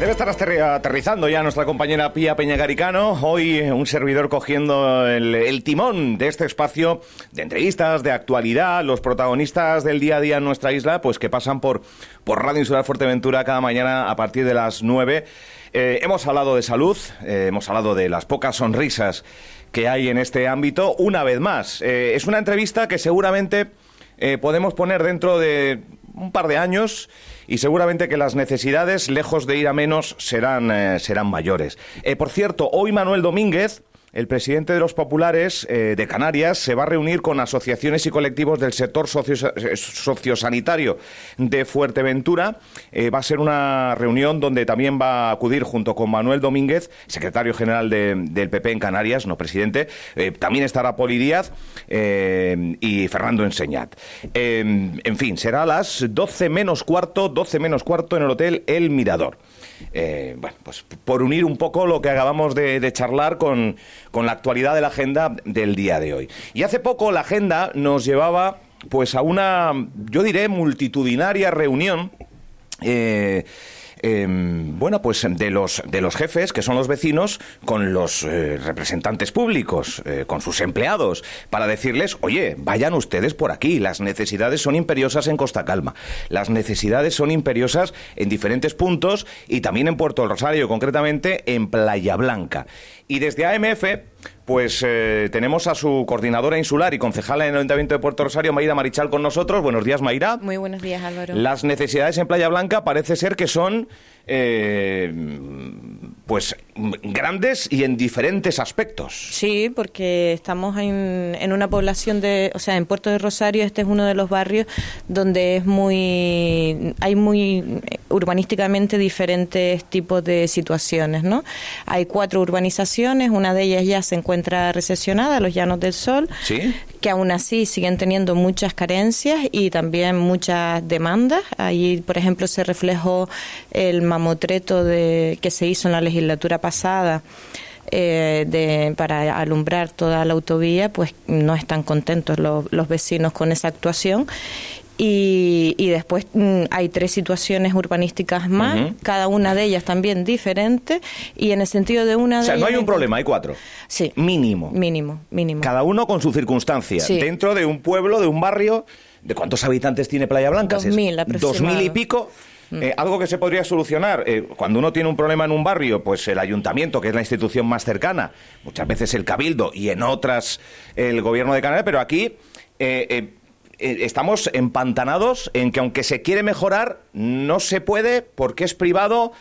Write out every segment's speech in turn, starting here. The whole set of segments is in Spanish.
debe estar aterrizando ya nuestra compañera Pía Peñagaricano. Hoy eh, un servidor cogiendo el, timón de este espacio de entrevistas, de actualidad, los protagonistas del día a día en nuestra isla, pues que pasan por, por Radio Insular Fuerteventura cada mañana a partir de las 9. Eh, hemos hablado de salud, eh, hemos hablado de las pocas sonrisas que hay en este ámbito. Una vez más, es una entrevista que seguramente podemos poner dentro de un par de años y seguramente que las necesidades, lejos de ir a menos, serán, eh, serán mayores. Eh, por cierto, hoy Manuel Domínguez el presidente de los populares eh, de Canarias se va a reunir con asociaciones y colectivos del sector eh, sociosanitario de Fuerteventura. Eh, va a ser una reunión donde también va a acudir junto con Manuel Domínguez, secretario general del PP en Canarias, no presidente. también estará Poli Díaz y Fernando Enseñat. en fin, será a las 12 menos cuarto, 12 menos cuarto en el Hotel El Mirador. Eh, bueno, pues por unir un poco lo que acabamos de, charlar con, con la actualidad de la agenda del día de hoy. Y hace poco la agenda nos llevaba pues a una, yo diré, multitudinaria reunión eh, Em, bueno, pues de los, de los jefes, que son los vecinos, con los eh, representantes públicos, eh, con sus empleados, para decirles, oye, vayan ustedes por aquí, las necesidades son imperiosas en Costa Calma, las necesidades son imperiosas en diferentes puntos y también en Puerto Rosario, concretamente en Playa Blanca. Y desde AMF, pues eh, tenemos a su coordinadora insular y concejala en el Ayuntamiento de Puerto Rosario, Mayra Marichal, con nosotros. Buenos días, Mayra. Muy buenos días, Álvaro. Las necesidades en Playa Blanca parece ser que son eh, pues grandes y en diferentes aspectos. Sí, porque estamos en, en, una población de, o sea, en Puerto de Rosario este es uno de los barrios donde es muy, hay muy urbanísticamente diferentes tipos de situaciones, ¿no? Hay cuatro urbanizaciones, una de ellas ya se encuentra recesionada, los Llanos del Sol, ¿Sí? que aún así siguen teniendo muchas carencias y también muchas demandas. Ahí, por ejemplo, se reflejó el mamotreto de, que se hizo en la legislatura pasada. Eh, de, para alumbrar toda la autovía, pues no están contentos los, los vecinos con esa actuación y, y, después mm, hay tres situaciones urbanísticas más, cada una de ellas también diferente, y en el sentido de una de O sea, no hay un problema, hay cuatro. Sí. Mínimo. Mínimo, mínimo. Cada uno con su circunstancia. Dentro de un pueblo, de un barrio, ¿de cuántos habitantes tiene Playa Blanca? Dos mil Dos mil y pico. Mm. Eh, algo que se podría solucionar eh, cuando uno tiene un problema en un barrio, pues el ayuntamiento, que es la institución más cercana, muchas veces el cabildo y en otras el gobierno de Canarias, pero aquí eh, estamos empantanados en que aunque se quiere mejorar, no se puede porque es privado.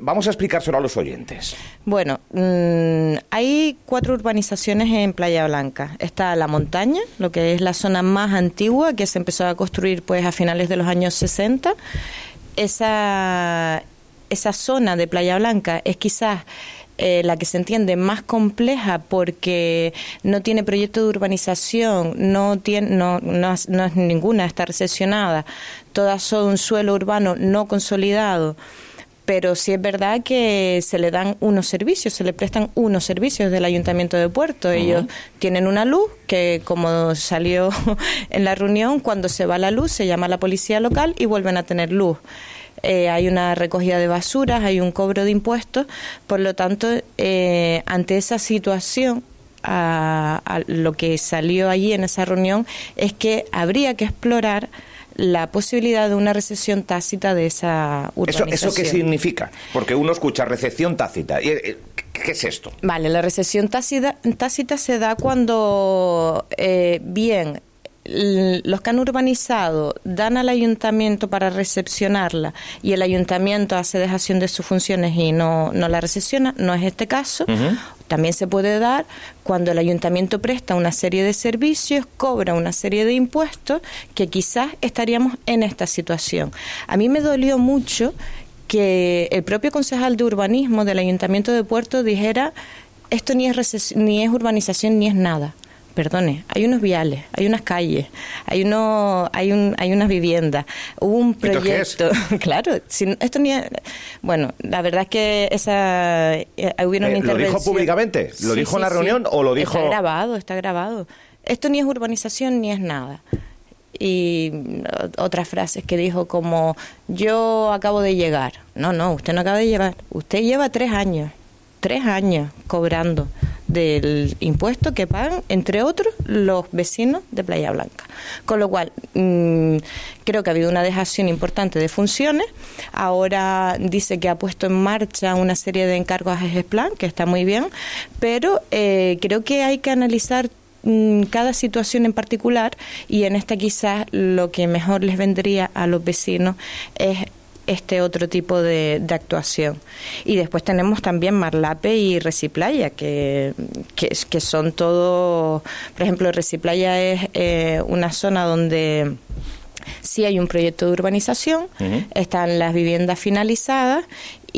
vamos a explicárselo a los oyentes. Bueno, mm, hay cuatro urbanizaciones en Playa Blanca. Está la montaña, lo que es la zona más antigua, que se empezó a construir pues a finales de los años 60 esa, esa zona de Playa Blanca es quizás eh, la que se entiende más compleja porque no tiene proyecto de urbanización, no, tiene, no, no, es ninguna, está recesionada, todas son suelo urbano no consolidado. Pero sí es verdad que se le dan unos servicios, se le prestan unos servicios del Ayuntamiento de Puerto. Ellos tienen una luz que, como salió en la reunión, cuando se va la luz se llama a la policía local y vuelven a tener luz. Eh, hay una recogida de basuras, hay un cobro de impuestos, por lo tanto, eh, ante esa situación, a, lo que salió allí en esa reunión es que habría que explorar la posibilidad de una recesión tácita de esa urbanización. ¿Eso, qué significa? Porque uno escucha recesión tácita. Eh, ¿Qué es esto? Vale, la recesión tácita, tácita se da cuando, bien, los que han urbanizado dan al ayuntamiento para recepcionarla y el ayuntamiento hace dejación de sus funciones y no, no la recepciona, no es este caso. También se puede dar cuando el ayuntamiento presta una serie de servicios, cobra una serie de impuestos, que quizás estaríamos en esta situación. A mí me dolió mucho que el propio concejal de urbanismo del ayuntamiento de Puerto dijera esto ni es, ni es urbanización ni es nada perdone, hay unos viales, hay unas calles, hay uno, hay un, hay unas viviendas, hubo un proyecto, claro, esto ni, bueno, la verdad es que esa eh, hubo eh, ¿Lo dijo públicamente? ¿Lo dijo en la reunión o lo dijo? Está grabado, está grabado. Esto ni es urbanización ni es nada. y otras frases que dijo como yo acabo de llegar. No, no, usted no acaba de llegar. Usted lleva tres años, tres años cobrando del impuesto que pagan, entre otros, los vecinos de Playa Blanca. Con lo cual, mm, creo que ha habido una dejación importante de funciones. Ahora dice que ha puesto en marcha una serie de encargos a Plan, que está muy bien, pero eh, creo que hay que analizar mm, cada situación en particular y en esta quizás lo que mejor les vendría a los vecinos es este otro tipo de, actuación. Y después tenemos también Marlape y Reciplaya, que, que, son todo, por ejemplo, Reciplaya es eh, una zona donde sí hay un proyecto de urbanización, están las viviendas finalizadas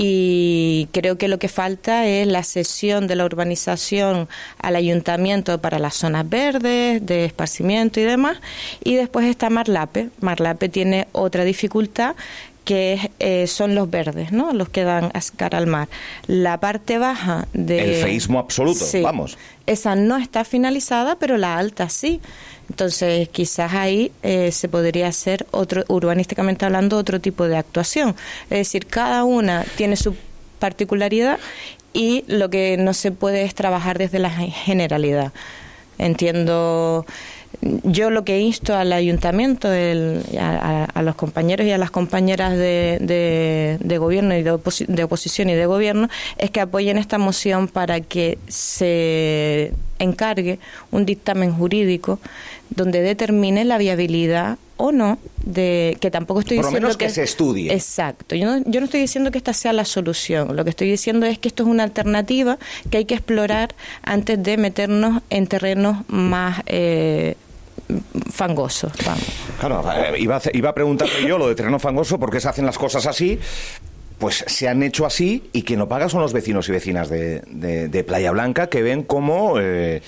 y creo que lo que falta es la cesión de la urbanización al ayuntamiento para las zonas verdes, de esparcimiento y demás. Y después está Marlape. Marlape tiene otra dificultad que eh, son los verdes, ¿no? Los que dan cara al mar. La parte baja de... El feísmo absoluto, vamos. Esa no está finalizada, pero la alta sí. Entonces, quizás ahí eh, se podría hacer, otro, urbanísticamente hablando, otro tipo de actuación. Es decir, cada una tiene su particularidad y lo que no se puede es trabajar desde la generalidad. Entiendo yo lo que insto al ayuntamiento, a, los compañeros y a las compañeras de, de, gobierno y de, oposición y de gobierno, es que apoyen esta moción para que se encargue un dictamen jurídico donde determine la viabilidad o no de que tampoco estoy diciendo menos que, se estudie. Exacto. Yo no, yo no estoy diciendo que esta sea la solución. Lo que estoy diciendo es que esto es una alternativa que hay que explorar antes de meternos en terrenos más eh, fangosos claro eh, iba a, iba a preguntarle yo lo de terreno fangoso por qué se hacen las cosas así pues se han hecho así y quien lo paga son los vecinos y vecinas de, de, Playa Blanca que ven cómo eh,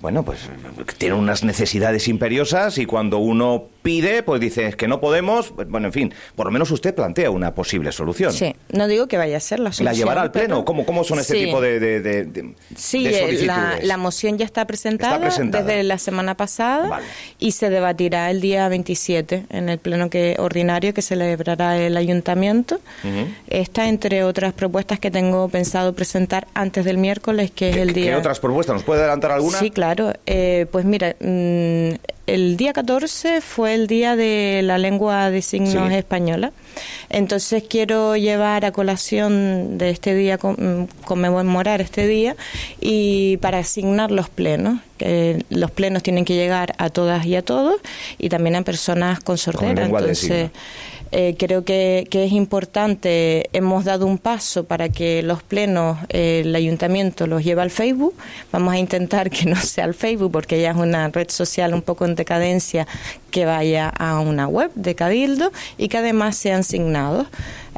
bueno, pues tienen unas necesidades imperiosas y cuando uno pide, pues dice que no podemos. Bueno, en fin, por lo menos usted plantea una posible solución. Sí, no digo que vaya a ser la solución. ¿La llevará al Pleno? ¿Cómo, ¿Cómo son este tipo de, de, Sí, eh, la, moción ya está presentada, desde la semana pasada y se debatirá el día 27 en el Pleno que ordinario que celebrará el Ayuntamiento. Está entre otras propuestas que tengo pensado presentar antes del miércoles, que es el día... ¿Qué otras propuestas? ¿Nos puede adelantar alguna? Sí, claro. Eh, pues mira... Mm, el día 14 fue el día de la lengua de signos española. Entonces quiero llevar a colación de este día, mm, conmemorar este día y para asignar los plenos. Que los plenos tienen que llegar a todas y a todos y también a personas con sordera. Entonces eh, creo que, es importante, hemos dado un paso para que los plenos, eh, el ayuntamiento los lleve al Facebook. Vamos a intentar que no sea al Facebook porque ya es una red social un poco en decadencia que vaya a una web de Cabildo y que además sean asignados.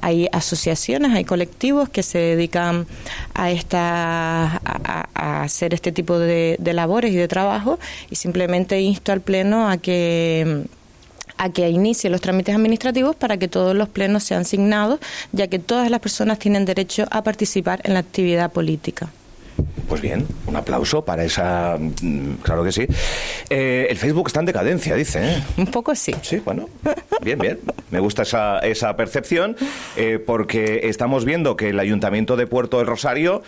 Hay asociaciones, hay colectivos que se dedican a, esta, a, hacer este tipo de labores y de trabajo y simplemente insto al Pleno a que a que inicie los trámites administrativos para que todos los plenos sean asignados, ya que todas las personas tienen derecho a participar en la actividad política. Pues bien, un aplauso para esa. Mm, claro que sí. Eh, el Facebook está en decadencia, dice. ¿eh? Un poco sí. Sí, bueno. Bien, bien. Me gusta esa, esa percepción eh, porque estamos viendo que el Ayuntamiento de Puerto del Rosario,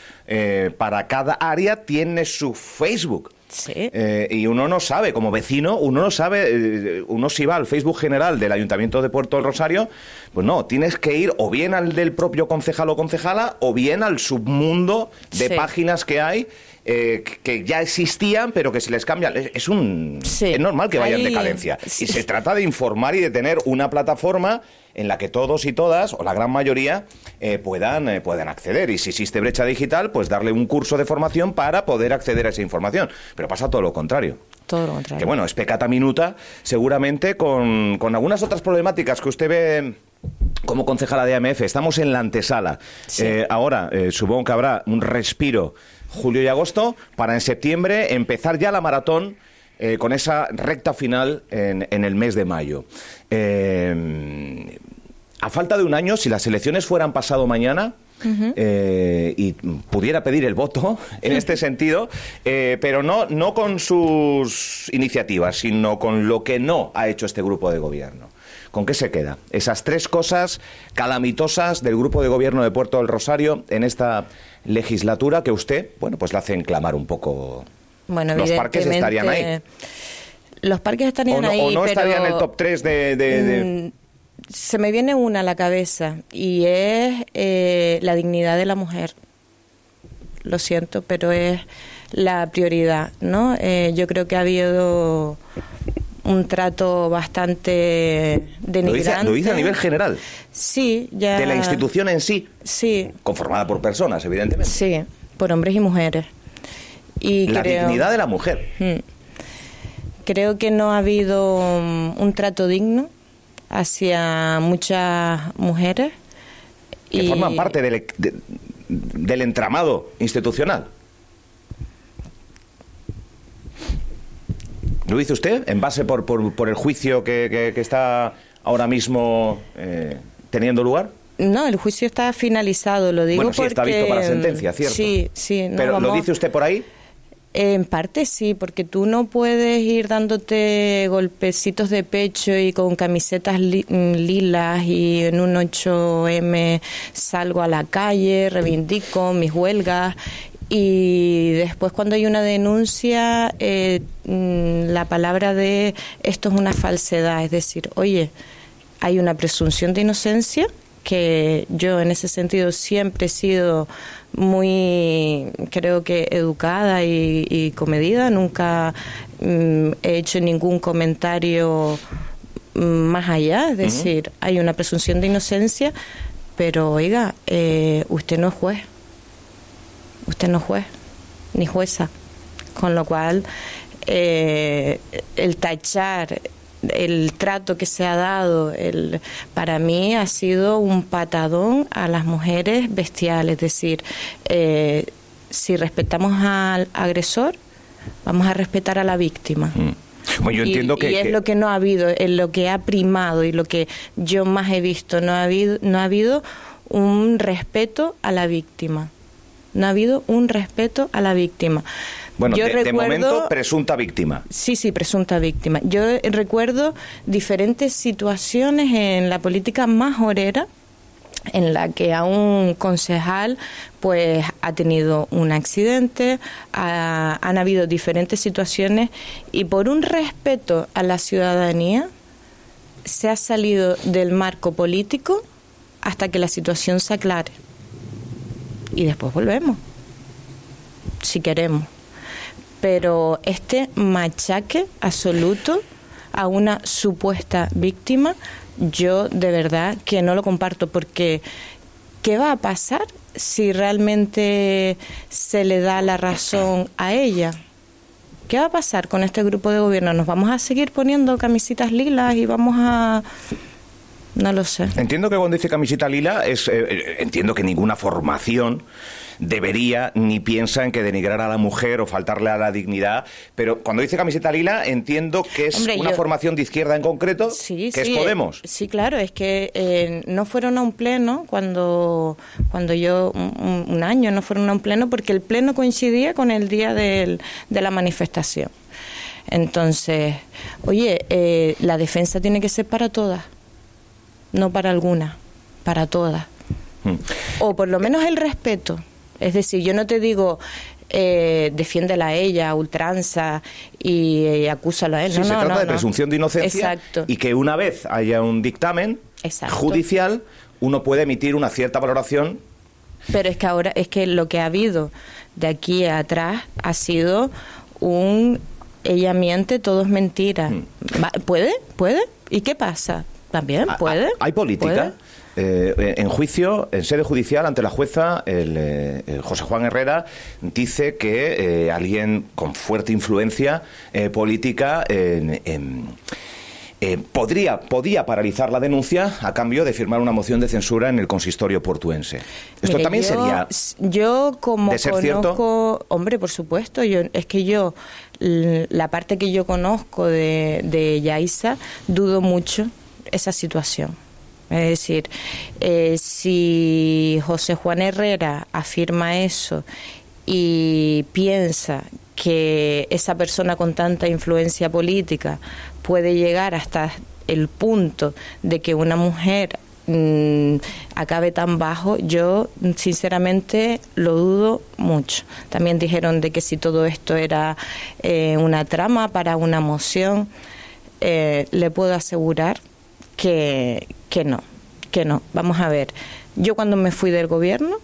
para cada área, tiene su Facebook. Eh, y uno no sabe, como vecino, uno no sabe, eh, uno si va al Facebook general del Ayuntamiento de Puerto del Rosario, pues no, tienes que ir o bien al del propio concejal o concejala o bien al submundo de páginas que hay. Eh, que ya existían, pero que se les cambia. Es, un, es normal que vayan en decadencia. Y se trata de informar y de tener una plataforma en la que todos y todas, o la gran mayoría, eh, puedan, eh, puedan acceder. Y si existe brecha digital, pues darle un curso de formación para poder acceder a esa información. Pero pasa todo lo contrario. Todo lo contrario. Que bueno, es pecata minuta, seguramente con, con algunas otras problemáticas que usted ve como concejala de AMF. Estamos en la antesala. Eh, ahora, supongo que habrá un respiro julio y agosto para en septiembre empezar ya la maratón eh, con esa recta final en, en el mes de mayo. Eh, a falta de un año, si las elecciones fueran pasado mañana, eh, y pudiera pedir el voto en este sentido, eh, pero no, no con sus iniciativas, sino con lo que no ha hecho este grupo de gobierno. ¿Con qué se queda? Esas tres cosas calamitosas del grupo de gobierno de Puerto del Rosario en esta legislatura que usted, bueno, pues la hacen clamar un poco. Bueno, los parques estarían ahí. Los parques estarían ahí. O no estarían en el top 3 de... Mm, se me viene una a la cabeza y es eh, la dignidad de la mujer. Lo siento, pero es la prioridad, ¿no? Eh, yo creo que ha habido un trato bastante denigrante. Lo dice, a nivel general. Sí, ya. De la institución en sí. Sí. Conformada por personas, evidentemente. Sí, por hombres y mujeres. Y la dignidad de la mujer. Hmm. Creo que no ha habido un trato digno hacia muchas mujeres. Que forman parte del, del entramado institucional. ¿Lo dice usted en base por, por, el juicio que, que, está ahora mismo eh, teniendo lugar? No, el juicio está finalizado, lo digo bueno, sí, está visto para sentencia, ¿cierto? Sí, sí. ¿Pero lo dice usted por ahí? En parte sí, porque tú no puedes ir dándote golpecitos de pecho y con camisetas lilas y en un 8M salgo a la calle, reivindico mis huelgas y después cuando hay una denuncia eh, mm, la palabra de esto es una falsedad, es decir, oye, hay una presunción de inocencia que yo en ese sentido siempre he sido muy, creo que educada y, comedida, nunca mm, he hecho ningún comentario más allá, es decir, hay una presunción de inocencia, pero oiga, eh, usted no es juez, usted no juez, ni jueza, con lo cual eh, el tachar el trato que se ha dado, el, para mí ha sido un patadón a las mujeres bestiales. Es decir, eh, si respetamos al agresor, vamos a respetar a la víctima. Mm. yo entiendo y, que, y es lo que no ha habido, es lo que ha primado y lo que yo más he visto. No ha habido, no ha habido un respeto a la víctima. No ha habido un respeto a la víctima. Bueno, de, momento presunta víctima. Sí, sí, presunta víctima. Yo recuerdo diferentes situaciones en la política más orera en la que a un concejal pues ha tenido un accidente, han habido diferentes situaciones y por un respeto a la ciudadanía se ha salido del marco político hasta que la situación se aclare. Y después volvemos, si queremos pero este machaque absoluto a una supuesta víctima, yo de verdad que no lo comparto porque ¿qué va a pasar si realmente se le da la razón a ella? ¿Qué va a pasar con este grupo de gobierno? ¿Nos vamos a seguir poniendo camisitas lilas y vamos a... No lo sé. Entiendo que cuando dice camisita lila, es, eh, eh, entiendo que ninguna formación debería ni piensa en que denigrar a la mujer o faltarle a la dignidad. Pero cuando dice camiseta lila, entiendo que es una formación de izquierda en concreto, que es Podemos. Sí, claro, es que eh, no fueron a un pleno cuando, cuando yo, un, año, no fueron a un pleno porque el pleno coincidía con el día de la manifestación. Entonces, oye, eh, la defensa tiene que ser para todas, no para algunas, para todas. Hmm. O por lo menos el respeto. Es decir, yo no te digo eh, defiéndela a ella, ultranza y, eh, acúsala a él. Sí, se trata de presunción de inocencia y que una vez haya un dictamen judicial, uno puede emitir una cierta valoración. Pero es que ahora, es que lo que ha habido de aquí atrás ha sido un ella miente, todo es mentira. Hmm. ¿Puede? ¿Puede? ¿Y qué pasa? También ah, puede. ¿Hay política? Eh, en juicio, en sede judicial, ante la jueza, el, eh, José Juan Herrera dice que eh, alguien con fuerte influencia política podría, podía paralizar la denuncia a cambio de firmar una moción de censura en el consistorio portuense. Esto también sería. Yo, como conozco. Hombre, por supuesto, yo, es que yo, la parte que yo conozco de, de Yaisa, dudo mucho esa situación Es decir, eh, si José Juan Herrera afirma eso y piensa que esa persona con tanta influencia política puede llegar hasta el punto de que una mujer mm, acabe tan bajo, yo sinceramente lo dudo mucho. También dijeron de que si todo esto era eh, una trama para una moción, eh, le puedo asegurar que, que no, que no. Vamos a ver, yo cuando me fui del gobierno,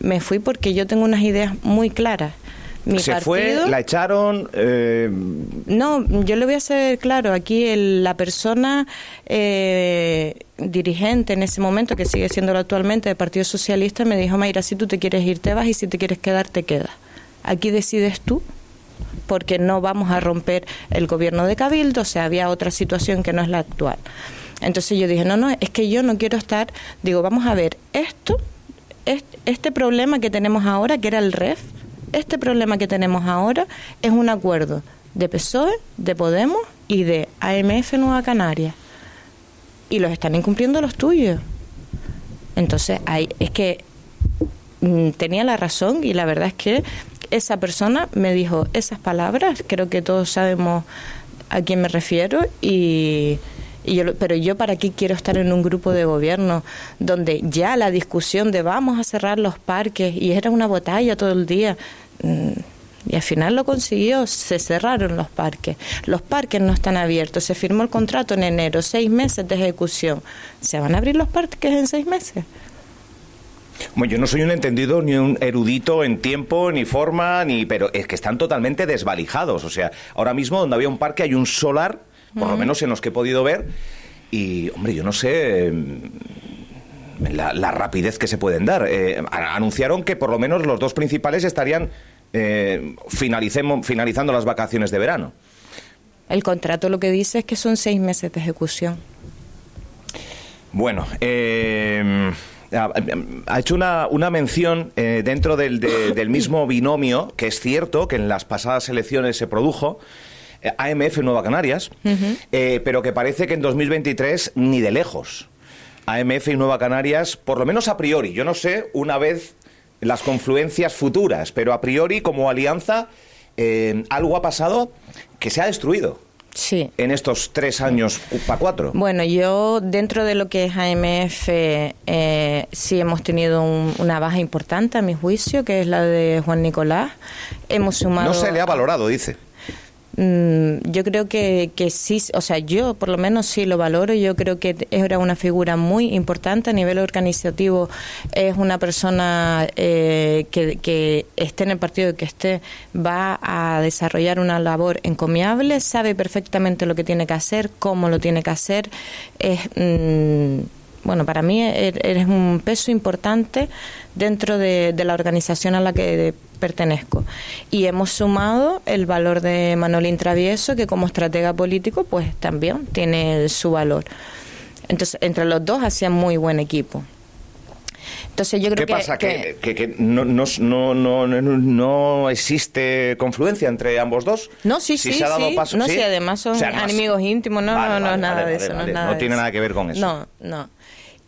me fui porque yo tengo unas ideas muy claras se fue, la echaron. Eh, no, yo le voy a hacer claro. Aquí la persona eh, dirigente en ese momento, que sigue siendo actualmente del Partido Socialista, me dijo: Mayra, si tú te quieres ir, te vas y si te quieres quedar, te quedas. Aquí decides tú porque no vamos a romper el gobierno de Cabildo, o sea, había otra situación que no es la actual. Entonces yo dije, no, no, es que yo no quiero estar, digo, vamos a ver, esto, este problema que tenemos ahora, que era el REF, este problema que tenemos ahora es un acuerdo de PSOE, de Podemos y de AMF Nueva Canaria. Y los están incumpliendo los tuyos. Entonces, hay, es que mm, tenía la razón y la verdad es que esa persona me dijo esas palabras, creo que todos sabemos a quién me refiero y pero yo para qué quiero estar en un grupo de gobierno donde ya la discusión de vamos a cerrar los parques y era una batalla todo el día. Mm, y al final lo consiguió, se cerraron los parques. Los parques no están abiertos, se firmó el contrato en enero, seis meses de ejecución. ¿Se van a abrir los parques en seis meses? Bueno, yo no soy un entendido ni un erudito en tiempo, ni forma, ni pero es que están totalmente desvalijados. O sea, ahora mismo donde había un parque hay un solar por lo menos en los que he podido ver. Y, hombre, yo no sé mm, la, rapidez que se pueden dar. Eh, anunciaron que por lo menos los dos principales estarían eh, finalizando las vacaciones de verano. El contrato lo que dice es que son seis meses de ejecución. Bueno, eh, ha hecho una, una mención dentro del, del mismo binomio, que es cierto que en las pasadas elecciones se produjo, AMF Nueva Canarias, eh, pero que parece que en 2023 ni de lejos. AMF y Nueva Canarias, por lo menos a priori, yo no sé una vez las confluencias futuras, pero a priori como alianza eh, algo ha pasado que se ha destruido. Sí. En estos tres años para cuatro. Bueno, yo dentro de lo que es AMF eh, sí hemos tenido una baja importante a mi juicio, que es la de Juan Nicolás. Hemos sumado. No se le ha valorado, dice. Mm, yo creo que, que sí, o sea, yo por lo menos sí lo valoro. Yo creo que era una figura muy importante a nivel organizativo. Es una persona eh, que, que esté en el partido que esté, va a desarrollar una labor encomiable, sabe perfectamente lo que tiene que hacer, cómo lo tiene que hacer. Es. Mm, bueno, para mí er, eres un peso importante dentro de, la organización a la que pertenezco. Y hemos sumado el valor de Manolín Travieso, que como estratega político, pues también tiene su valor. Entonces, entre los dos hacían muy buen equipo. Entonces yo creo ¿Qué pasa? ¿Que, que, no, no, no, no, existe confluencia entre ambos dos? No, sí, sí, sí. no, ¿sí? además son enemigos íntimos, no, no, no, nada de eso. no, tiene nada que ver con eso. No, no.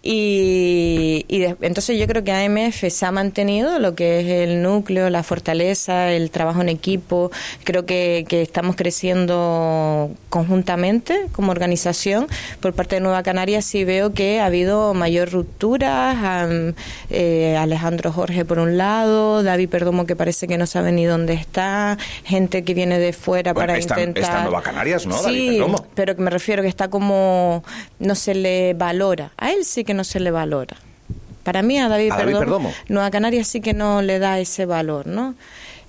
Y, entonces yo creo que AMF se ha mantenido lo que es el núcleo, la fortaleza, el trabajo en equipo. Creo que, estamos creciendo conjuntamente como organización. Por parte de Nueva Canarias sí veo que ha habido mayor ruptura. Eh, Alejandro Jorge por un lado, David Perdomo que parece que no sabe ni dónde está, gente que viene de fuera para intentar... Está Nueva Canarias, ¿no? Sí, pero que me refiero que está como... no se le valora. A él sí que no se le valora. Para mí a David, Perdomo, Nueva Canarias sí que no le da ese valor, ¿no?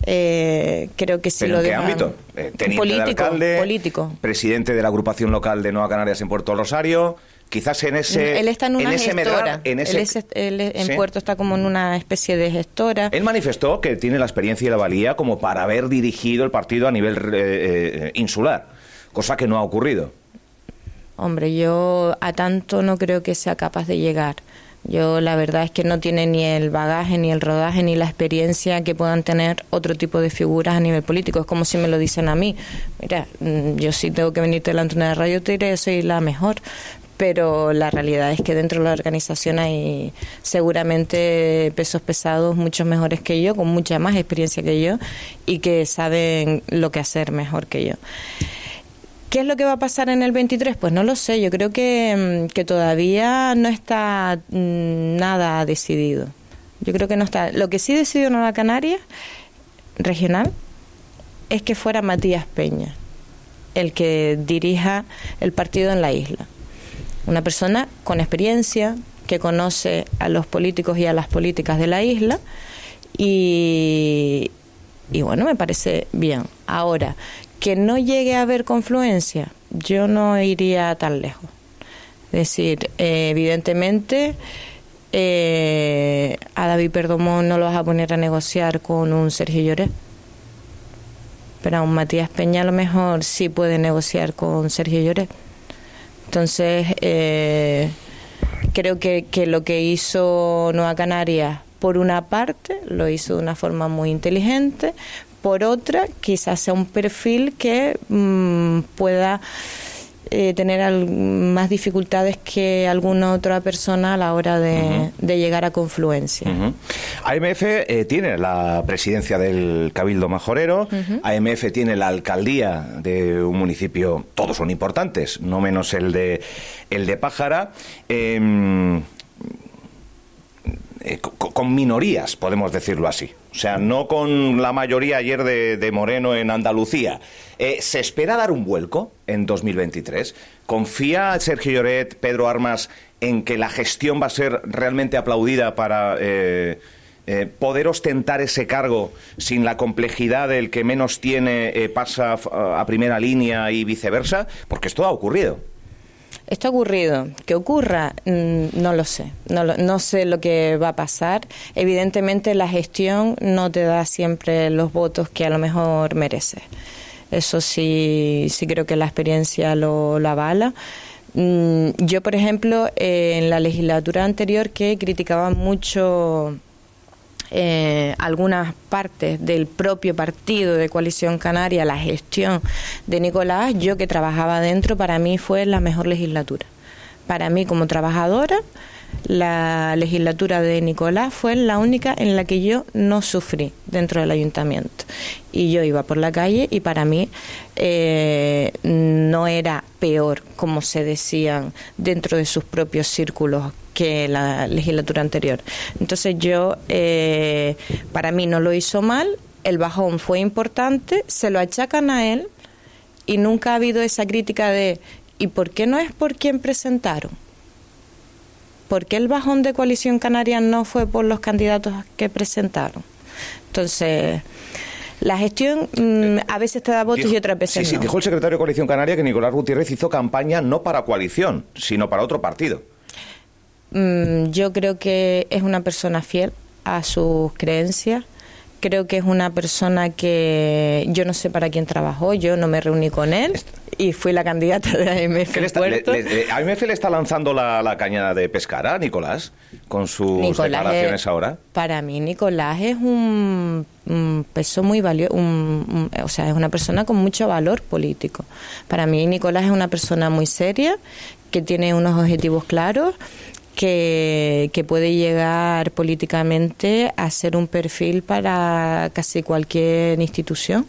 Eh, creo que sí lo ¿En qué ámbito? Eh, político, alcalde, político. Presidente de la agrupación local de Nueva Canarias en Puerto Rosario. Quizás en ese. Él está en una gestora. en, ese, él, en Puerto está como en una especie de gestora. Él manifestó que tiene la experiencia y la valía como para haber dirigido el partido a nivel eh, insular, cosa que no ha ocurrido. Hombre, yo a tanto no creo que sea capaz de llegar. Yo la verdad es que no tiene ni el bagaje, ni el rodaje, ni la experiencia que puedan tener otro tipo de figuras a nivel político. Es como si me lo dicen a mí. Mira, mm, yo sí tengo que venir delante de una radio, te diré, soy la mejor. pero la realidad es que dentro de la organización hay seguramente pesos pesados mucho mejores que yo, con mucha más experiencia que yo y que saben lo que hacer mejor que yo. ¿Qué es lo que va a pasar en el 23? Pues no lo sé, yo creo que, mm, todavía no está mm, nada decidido. Yo creo que no está. Lo que sí decidió Nueva Canaria, regional, es que fuera Matías Peña el que dirija el partido en la isla. Una persona con experiencia, que conoce a los políticos y a las políticas de la isla y, y bueno, me parece bien. Ahora, que no llegue a haber confluencia, yo no iría tan lejos. Es decir, eh, evidentemente eh, a David Perdomón no lo vas a poner a negociar con un Sergio Lloret. Pero a un Matías Peña a lo mejor sí puede negociar con Sergio Lloret. Entonces, eh, creo que, que lo que hizo Nueva Canarias, por una parte, lo hizo de una forma muy inteligente, por otra, quizás sea un perfil que mm, pueda eh, tener más dificultades que alguna otra persona a la hora de, llegar a confluencia. AMF eh, tiene la presidencia del Cabildo Majorero, AMF tiene la alcaldía de un municipio, todos son importantes, no menos el de, el de Pájara. Em, eh, con minorías, podemos decirlo así. O sea, no con la mayoría ayer de, Moreno en Andalucía. Eh, ¿Se espera dar un vuelco en 2023? ¿Confía Sergio Lloret, Pedro Armas, en que la gestión va a ser realmente aplaudida para eh, poder ostentar ese cargo sin la complejidad del que menos tiene pasa a primera línea y viceversa? Porque esto ha ocurrido. Esto ha ocurrido. Que ocurra, mm, no lo sé. No, sé lo que va a pasar. Evidentemente la gestión no te da siempre los votos que a lo mejor mereces. Eso sí, sí creo que la experiencia lo, lo avala. Mm, yo, por ejemplo, en la legislatura anterior que criticaba mucho eh, algunas partes del propio partido de Coalición Canaria, la gestión de Nicolás, yo que trabajaba dentro, para mí fue la mejor legislatura. Para mí como trabajadora, la legislatura de Nicolás fue la única en la que yo no sufrí dentro del ayuntamiento. Y yo iba por la calle y para mí eh, no era peor, como se decían dentro de sus propios círculos que la legislatura anterior. Entonces yo, eh, para mí no lo hizo mal, el bajón fue importante, se lo achacan a él y nunca ha habido esa crítica de ¿y por qué no es por quien presentaron? ¿Por qué el bajón de coalición canaria no fue por los candidatos que presentaron? Entonces, la gestión mm, a veces te da votos y otras veces sí, no. Sí, dijo el secretario de Coalición Canaria que Nicolás Gutiérrez hizo campaña no para coalición, sino para otro partido. Mm, yo creo que es una persona fiel a sus creencias. Creo que es una persona que yo no sé para quién trabajó, yo no me reuní con él y fui la candidata de AMF. Le le, ¿AMF le está lanzando la, caña de pescar a Nicolás con sus declaraciones ahora? Para mí, Nicolás es un, peso muy valioso, o sea, es una persona con mucho valor político. Para mí, Nicolás es una persona muy seria, que tiene unos objetivos claros que, que, puede llegar políticamente a ser un perfil para casi cualquier institución.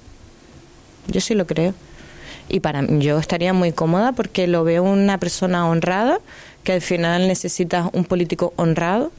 Yo sí lo creo. Y para yo estaría muy cómoda porque lo veo una persona honrada, que al final necesita un político honrado,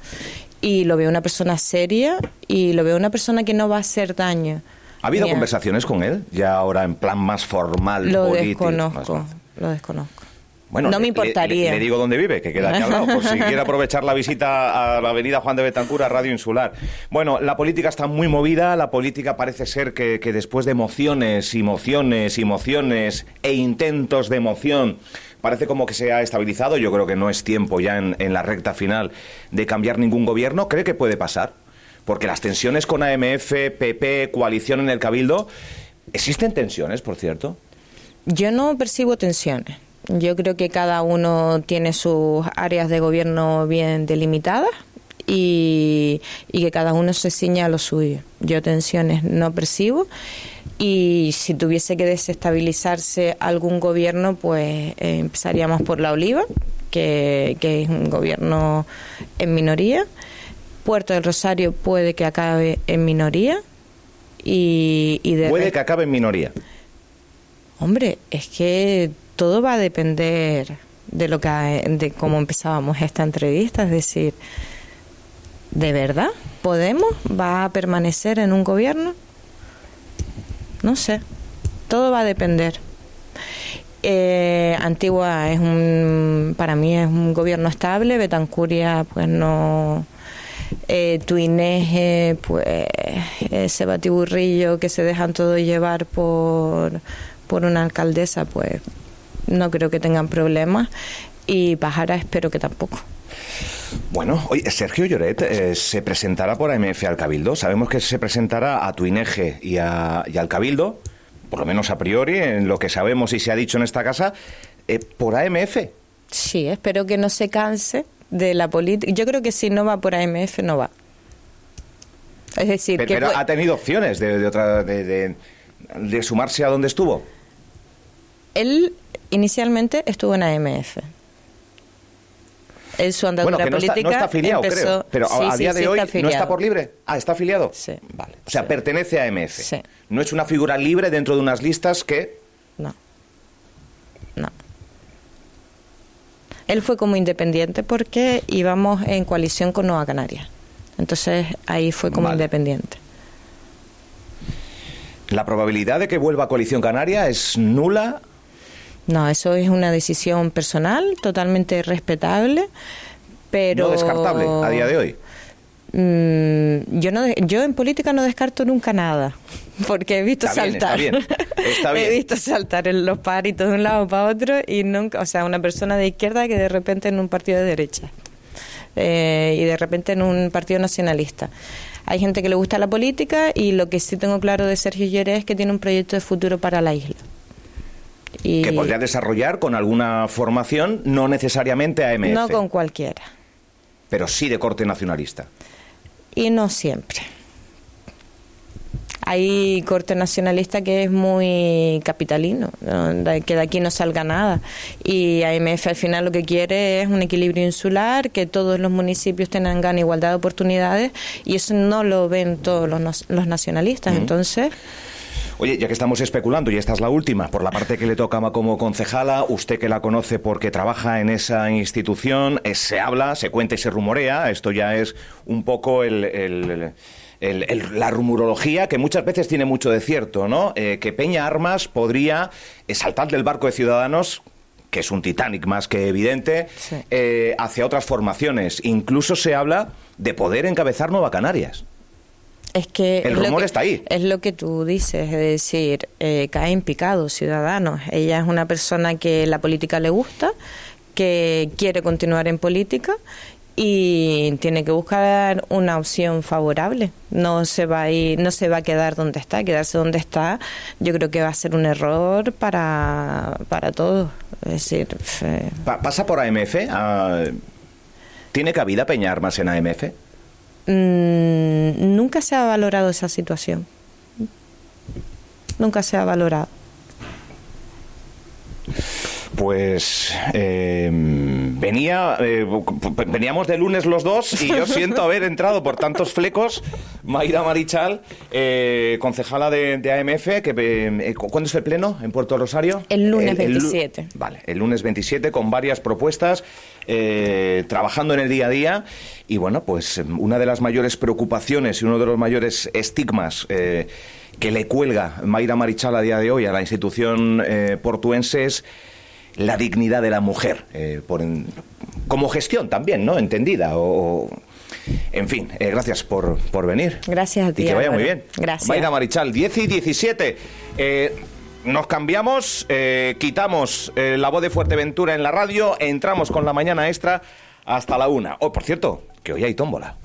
y lo veo una persona seria y lo veo una persona que no va a hacer daño. ¿Ha habido conversaciones con él, ya ahora en plan más formal? Lo desconozco, lo desconozco. Bueno, no me importaría. Le, digo dónde vive, que queda aquí al lado, por si quiere aprovechar la visita a la avenida Juan de Betancur Radio Insular. Bueno, la política está muy movida, la política parece ser que, después de emociones y mociones y mociones e intentos de emoción, parece como que se ha estabilizado. Yo creo que no es tiempo ya en, en la recta final de cambiar ningún gobierno. ¿Cree que puede pasar? Porque las tensiones con AMF, PP, coalición en el Cabildo, ¿existen tensiones, por cierto? Yo no percibo tensiones yo creo que cada uno tiene sus áreas de gobierno bien delimitadas y, que cada uno se ciña a lo suyo. Yo tensiones no percibo y si tuviese que desestabilizarse algún gobierno, pues eh, empezaríamos por la oliva, que, que es un gobierno en minoría. Puerto del Rosario puede que acabe en minoría. Y, y de Puede que acabe en minoría. Hombre, es que todo va a depender de lo que de cómo empezábamos esta entrevista, es decir, ¿de verdad Podemos va a permanecer en un gobierno? No sé, todo va a depender. Eh, Antigua es un, para mí es un gobierno estable, Betancuria pues no, eh, Tuineje pues ese batiburrillo que se dejan todo llevar por, por una alcaldesa pues no creo que tengan problemas y Pajara espero que tampoco. Bueno, oye, Sergio Lloret eh, se presentará por AMF al Cabildo. Sabemos que se presentará a Tuineje y, a- y al Cabildo, por lo menos a priori, en lo que sabemos y se ha dicho en esta casa, eh, por AMF. Sí, espero que no se canse de la política. Yo creo que si no va por AMF no va. Es decir, que Pero ha tenido opciones de, de otra, de, de- de sumarse a donde estuvo. él inicialmente estuvo en AMF. En su andadura Bueno, que no está, política no está afiliado, empezó- creo. Pero a- Sí, a sí, día sí de hoy está no está por libre. Ah, ¿está afiliado? Sí. Vale. O sea, pertenece a AMF. Sí. No es una figura libre dentro de unas listas que... No. No. Él fue como independiente porque íbamos en coalición con Nueva Canarias. Entonces ahí fue como Vale. independiente. La probabilidad de que vuelva a Coalición Canaria es nula. No, eso es una decisión personal, totalmente respetable, pero... No descartable a día de hoy. Mm, yo no yo en política no descarto nunca nada porque he visto Está bien, está saltar bien, está bien. he visto saltar en los paritos de un lado para otro y nunca o sea una persona de izquierda que de repente en un partido de derecha eh, y de repente en un partido nacionalista hay gente que le gusta la política y lo que sí tengo claro de Sergio Lloret es que tiene un proyecto de futuro para la isla y Que podría desarrollar con alguna formación, no necesariamente AMF, no con cualquiera pero sí de corte nacionalista. y no siempre. Hay corte nacionalista que es muy capitalino, que de aquí no salga nada. Y AMF al final lo que quiere es un equilibrio insular, que todos los municipios tengan igualdad de oportunidades, y eso no lo ven todos los, los nacionalistas. Entonces, Oye, ya que estamos especulando, y esta es la última, por la parte que le toca como concejala, usted que la conoce porque trabaja en esa institución, eh, se habla, se cuenta y se rumorea, esto ya es un poco el- el- el- el- la rumorología que muchas veces tiene mucho de cierto, ¿no? Eh, que Peña Armas podría saltar del barco de Ciudadanos que es un Titanic más que evidente, Sí. eh, hacia otras formaciones. Incluso se habla de poder encabezar Nueva Canarias. Es que El rumor que- está ahí. Es lo que tú dices, es decir, eh, cae en picado Ciudadanos. Ella es una persona que la política le gusta, que quiere continuar en política y tiene que buscar una opción favorable. No se va a ir, no se va a quedar donde está, quedarse donde está. Yo creo que va a ser un error para para todos. Es decir, eh, Pa- ¿Pasa por AMF? Ah, ¿Tiene cabida Peña Armas en AMF? Mm, nunca se ha valorado esa situación. Nunca se ha valorado. Pues eh, venía, eh, veníamos de lunes los dos y yo siento haber entrado por tantos flecos. Mayra Marichal, eh, concejala de, de AMF, que, eh, ¿cuándo es el pleno en Puerto Rosario? El lunes lu- 27. vale, el lunes 27 con varias propuestas, trabajando en el día a día. Y bueno, pues una de las mayores preocupaciones y uno de los mayores estigmas que le cuelga Mayra Marichal a día de hoy a la institución portuense es la dignidad de la mujer, eh, por en- como gestión también, ¿no? Entendida. O, o- en fin, eh, gracias por, por venir. Gracias a ti, Y que vaya muy bien. Gracias. Mayra Marichal, 10 y 17. Eh, nos cambiamos, eh, quitamos la voz de Fuerteventura en la radio, entramos con la mañana extra hasta la una. Oh, por cierto, que hoy hay tómbola.